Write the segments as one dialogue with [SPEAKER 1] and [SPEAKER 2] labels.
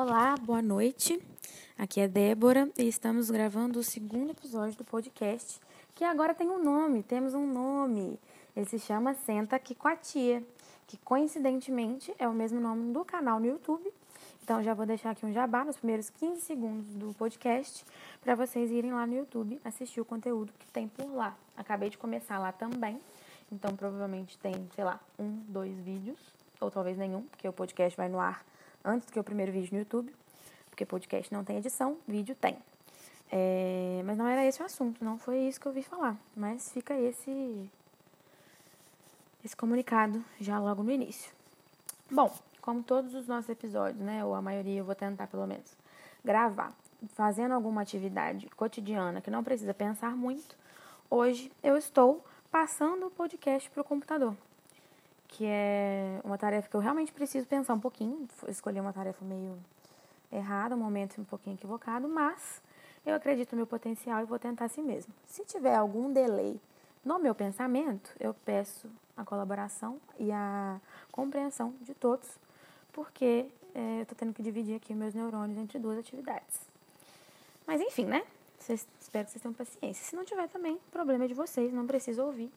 [SPEAKER 1] Olá, boa noite. Aqui é Débora e estamos gravando o segundo episódio do podcast, que agora tem um nome, temos um nome. Ele se chama Senta Aqui com a Tia, que coincidentemente é o mesmo nome do canal no YouTube. Então já vou deixar aqui um jabá nos primeiros 15 segundos do podcast para vocês irem lá no YouTube assistir o conteúdo que tem por lá. Acabei de começar lá também, então provavelmente tem, sei lá, um, dois vídeos, ou talvez nenhum, porque o podcast vai no ar antes do que o primeiro vídeo no YouTube, porque podcast não tem edição, vídeo tem. É, mas não era esse o assunto, não foi isso que eu vi falar. Mas fica esse, esse comunicado já logo no início. Bom, como todos os nossos episódios, né, ou a maioria eu vou tentar pelo menos, gravar fazendo alguma atividade cotidiana que não precisa pensar muito, hoje eu estou passando o podcast para o computador que é uma tarefa que eu realmente preciso pensar um pouquinho. Escolhi uma tarefa meio errada, um momento um pouquinho equivocado, mas eu acredito no meu potencial e vou tentar assim mesmo. Se tiver algum delay no meu pensamento, eu peço a colaboração e a compreensão de todos, porque é, eu estou tendo que dividir aqui meus neurônios entre duas atividades. Mas enfim, né? Cês, espero que vocês tenham paciência. Se não tiver também, problema é de vocês, não preciso ouvir.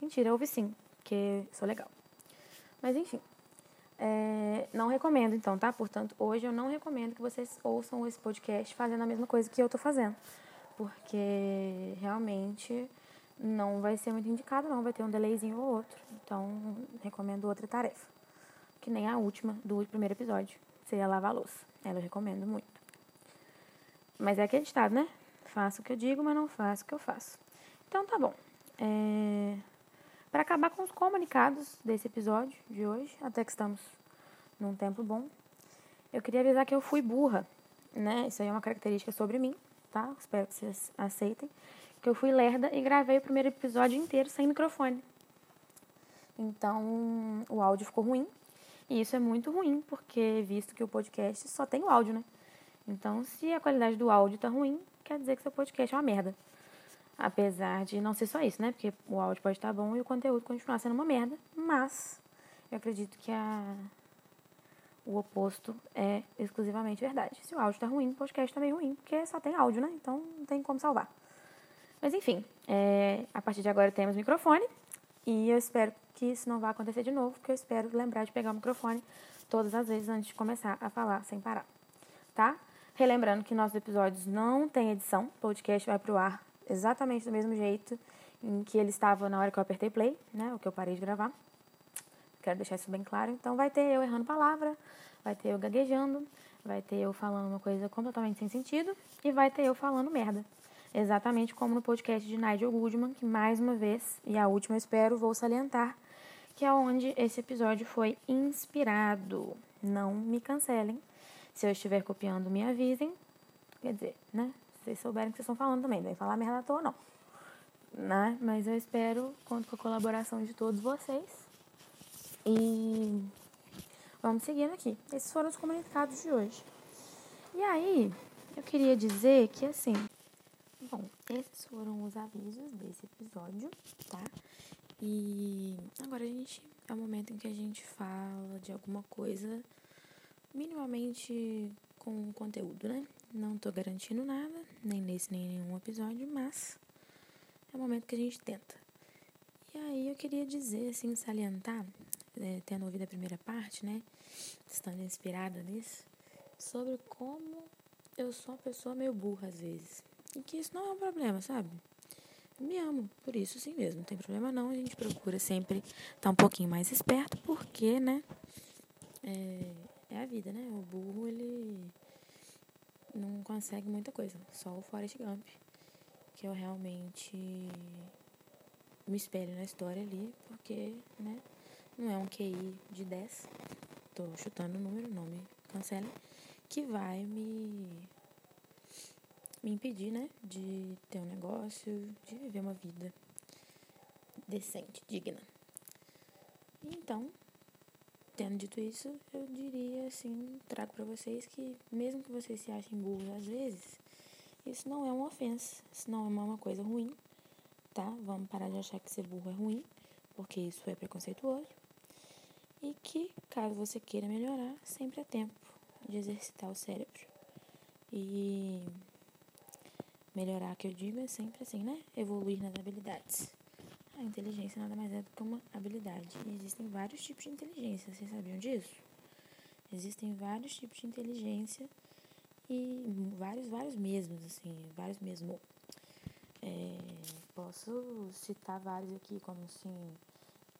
[SPEAKER 1] Mentira, ouve sim, porque sou legal. Mas enfim, é, não recomendo então, tá? Portanto, hoje eu não recomendo que vocês ouçam esse podcast fazendo a mesma coisa que eu tô fazendo. Porque realmente não vai ser muito indicado, não. Vai ter um delayzinho ou outro. Então, recomendo outra tarefa. Que nem a última do primeiro episódio. Seria lavar a louça. Ela eu recomendo muito. Mas é acreditado, né? Faço o que eu digo, mas não faço o que eu faço. Então, tá bom. É... Para acabar com os comunicados desse episódio de hoje, até que estamos num tempo bom, eu queria avisar que eu fui burra, né? Isso aí é uma característica sobre mim, tá? Espero que vocês aceitem. Que eu fui lerda e gravei o primeiro episódio inteiro sem microfone. Então, o áudio ficou ruim. E isso é muito ruim, porque visto que o podcast só tem o áudio, né? Então, se a qualidade do áudio tá ruim, quer dizer que seu podcast é uma merda. Apesar de não ser só isso, né? Porque o áudio pode estar bom e o conteúdo continuar sendo uma merda. Mas eu acredito que a... o oposto é exclusivamente verdade. Se o áudio está ruim, o podcast também tá ruim, porque só tem áudio, né? Então não tem como salvar. Mas enfim, é... a partir de agora temos microfone. E eu espero que isso não vá acontecer de novo, porque eu espero lembrar de pegar o microfone todas as vezes antes de começar a falar sem parar. Tá? Relembrando que nossos episódios não têm edição, o podcast vai pro ar exatamente do mesmo jeito em que ele estava na hora que eu apertei play, né? O que eu parei de gravar. Quero deixar isso bem claro. Então vai ter eu errando palavra, vai ter eu gaguejando, vai ter eu falando uma coisa completamente sem sentido e vai ter eu falando merda. Exatamente como no podcast de Nigel Goodman, que mais uma vez, e a última eu espero, vou salientar, que é onde esse episódio foi inspirado. Não me cancelem. Se eu estiver copiando, me avisem. Quer dizer, né? Vocês souberem o que vocês estão falando também. Não vai falar merda à toa, não. Né? Mas eu espero, conto com a colaboração de todos vocês. E vamos seguindo aqui. Esses foram os comunicados de hoje. E aí, eu queria dizer que assim. Bom, esses foram os avisos desse episódio, tá? E agora a gente. É o momento em que a gente fala de alguma coisa minimamente com conteúdo, né? Não tô garantindo nada, nem nesse nem nenhum episódio, mas é o momento que a gente tenta. E aí eu queria dizer, assim, salientar, é, tendo ouvido a primeira parte, né? Estando inspirada nisso, sobre como eu sou uma pessoa meio burra às vezes. E que isso não é um problema, sabe? Me amo, por isso sim mesmo, não tem problema não. A gente procura sempre estar tá um pouquinho mais esperto, porque, né? É, é a vida, né? O burro, ele não consegue muita coisa. Só o Forrest Gump, que eu realmente me espelho na história ali, porque, né, não é um QI de 10, tô chutando o número, não me cancele, que vai me me impedir, né, de ter um negócio, de viver uma vida decente, digna. Então, tendo dito isso, eu diria assim, trago para vocês que mesmo que vocês se achem burros às vezes, isso não é uma ofensa, isso não é uma coisa ruim, tá? Vamos parar de achar que ser burro é ruim, porque isso é preconceituoso. E que, caso você queira melhorar, sempre é tempo. de exercitar o cérebro. E melhorar, que eu digo, é sempre assim, né? Evoluir nas habilidades. A inteligência nada mais é do que uma habilidade. E existem vários tipos de inteligência, vocês sabiam disso? Existem vários tipos de inteligência e vários, vários mesmos, assim, vários mesmo. É, posso citar vários aqui, como assim,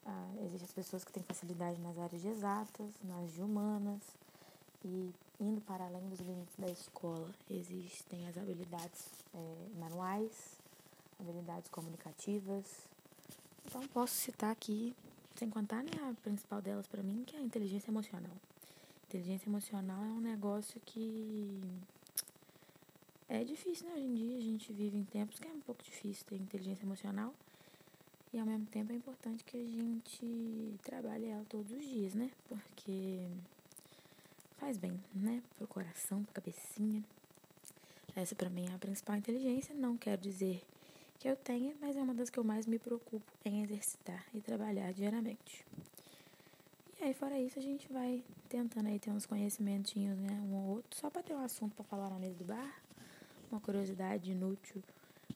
[SPEAKER 1] ah, existem as pessoas que têm facilidade nas áreas de exatas, nas de humanas, e indo para além dos limites da escola, existem as habilidades é, manuais, habilidades comunicativas. Então, posso citar aqui, sem contar né, a principal delas para mim, que é a inteligência emocional. Inteligência emocional é um negócio que é difícil, né? Hoje em dia a gente vive em tempos que é um pouco difícil ter inteligência emocional. E ao mesmo tempo é importante que a gente trabalhe ela todos os dias, né? Porque faz bem, né? Pro coração, pra cabecinha. Essa para mim é a principal inteligência. Não quero dizer que eu tenha, mas é uma das que eu mais me preocupo em exercitar e trabalhar diariamente. E aí, fora isso, a gente vai tentando aí ter uns conhecimentinhos, né, um ou outro, só para ter um assunto para falar na mesa do bar, uma curiosidade inútil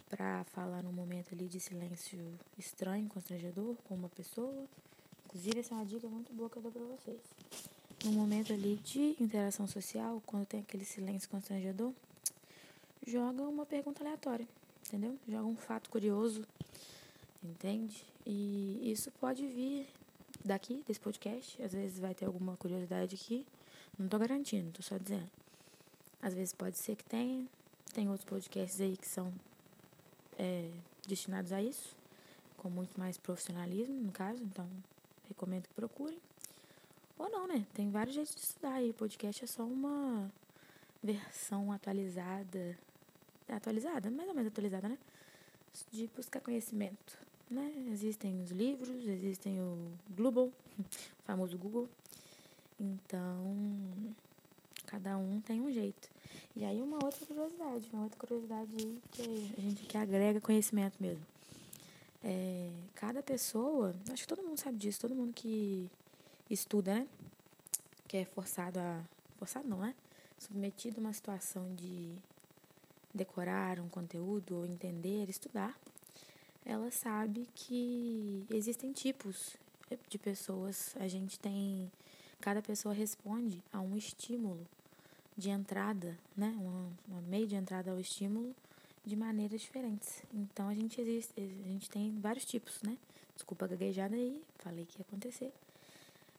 [SPEAKER 1] para falar num momento ali de silêncio estranho, constrangedor com uma pessoa. Inclusive, essa é uma dica muito boa que eu dou para vocês. No momento ali de interação social, quando tem aquele silêncio constrangedor, joga uma pergunta aleatória, entendeu? Joga um fato curioso, entende? E isso pode vir daqui, desse podcast. Às vezes vai ter alguma curiosidade aqui. Não tô garantindo, tô só dizendo. Às vezes pode ser que tenha. Tem outros podcasts aí que são é, destinados a isso, com muito mais profissionalismo, no caso, então recomendo que procurem. Ou não, né? Tem vários jeitos de estudar aí. Podcast é só uma versão atualizada. Atualizada, mais ou menos atualizada, né? De buscar conhecimento né? Existem os livros, existem o Global, o famoso Google. Então, cada um tem um jeito. E aí uma outra curiosidade, uma outra curiosidade que a gente que agrega conhecimento mesmo. É, cada pessoa, acho que todo mundo sabe disso, todo mundo que estuda, né? Que é forçado a. Forçado não, né? Submetido a uma situação de decorar um conteúdo ou entender, estudar ela sabe que existem tipos de pessoas. A gente tem. Cada pessoa responde a um estímulo de entrada, né? Uma, uma meio de entrada ao estímulo de maneiras diferentes. Então a gente existe, a gente tem vários tipos, né? Desculpa a gaguejada aí, falei que ia acontecer.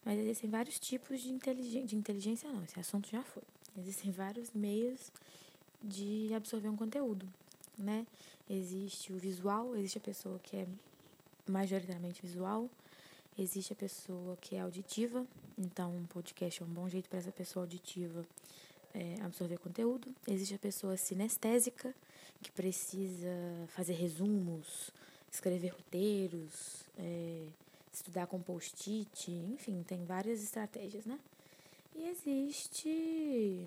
[SPEAKER 1] Mas existem vários tipos de inteligência, de inteligência não, esse assunto já foi. Existem vários meios de absorver um conteúdo né? Existe o visual, existe a pessoa que é majoritariamente visual, existe a pessoa que é auditiva, então um podcast é um bom jeito para essa pessoa auditiva é, absorver conteúdo. Existe a pessoa sinestésica, que precisa fazer resumos, escrever roteiros, é, estudar com post-it, enfim, tem várias estratégias, né? E existe.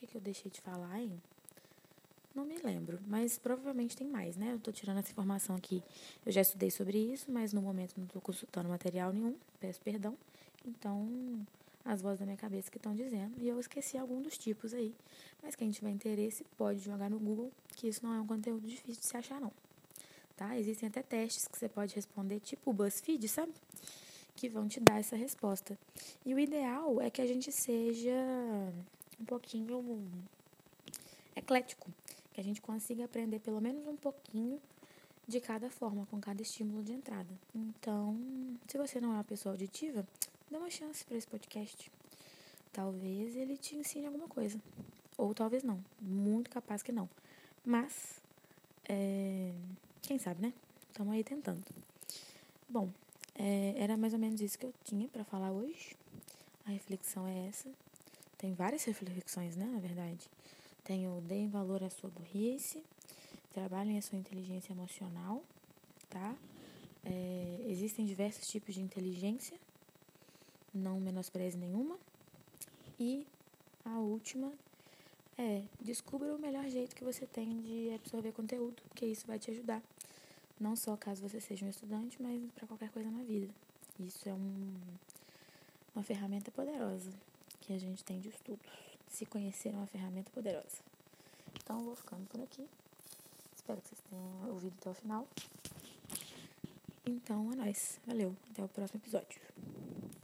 [SPEAKER 1] Que, que eu deixei de falar, hein? Não me lembro, mas provavelmente tem mais, né? Eu tô tirando essa informação aqui. Eu já estudei sobre isso, mas no momento não tô consultando material nenhum, peço perdão. Então, as vozes da minha cabeça que estão dizendo, e eu esqueci algum dos tipos aí. Mas quem tiver interesse pode jogar no Google, que isso não é um conteúdo difícil de se achar, não. Tá? Existem até testes que você pode responder, tipo o BuzzFeed, sabe? Que vão te dar essa resposta. E o ideal é que a gente seja um pouquinho eclético que a gente consiga aprender pelo menos um pouquinho de cada forma, com cada estímulo de entrada. Então, se você não é uma pessoa auditiva, dá uma chance para esse podcast. Talvez ele te ensine alguma coisa. Ou talvez não. Muito capaz que não. Mas, é... quem sabe, né? Estamos aí tentando. Bom, é, era mais ou menos isso que eu tinha para falar hoje. A reflexão é essa. Tem várias reflexões, né, na verdade. Tem o deem valor à sua burrice, trabalhem a sua inteligência emocional, tá? É, existem diversos tipos de inteligência, não menospreze nenhuma. E a última é descubra o melhor jeito que você tem de absorver conteúdo, porque isso vai te ajudar. Não só caso você seja um estudante, mas para qualquer coisa na vida. Isso é um, uma ferramenta poderosa que a gente tem de estudos. Se conhecer é uma ferramenta poderosa. Então, vou ficando por aqui. Espero que vocês tenham ouvido até o final. Então, é nóis. Valeu. Até o próximo episódio.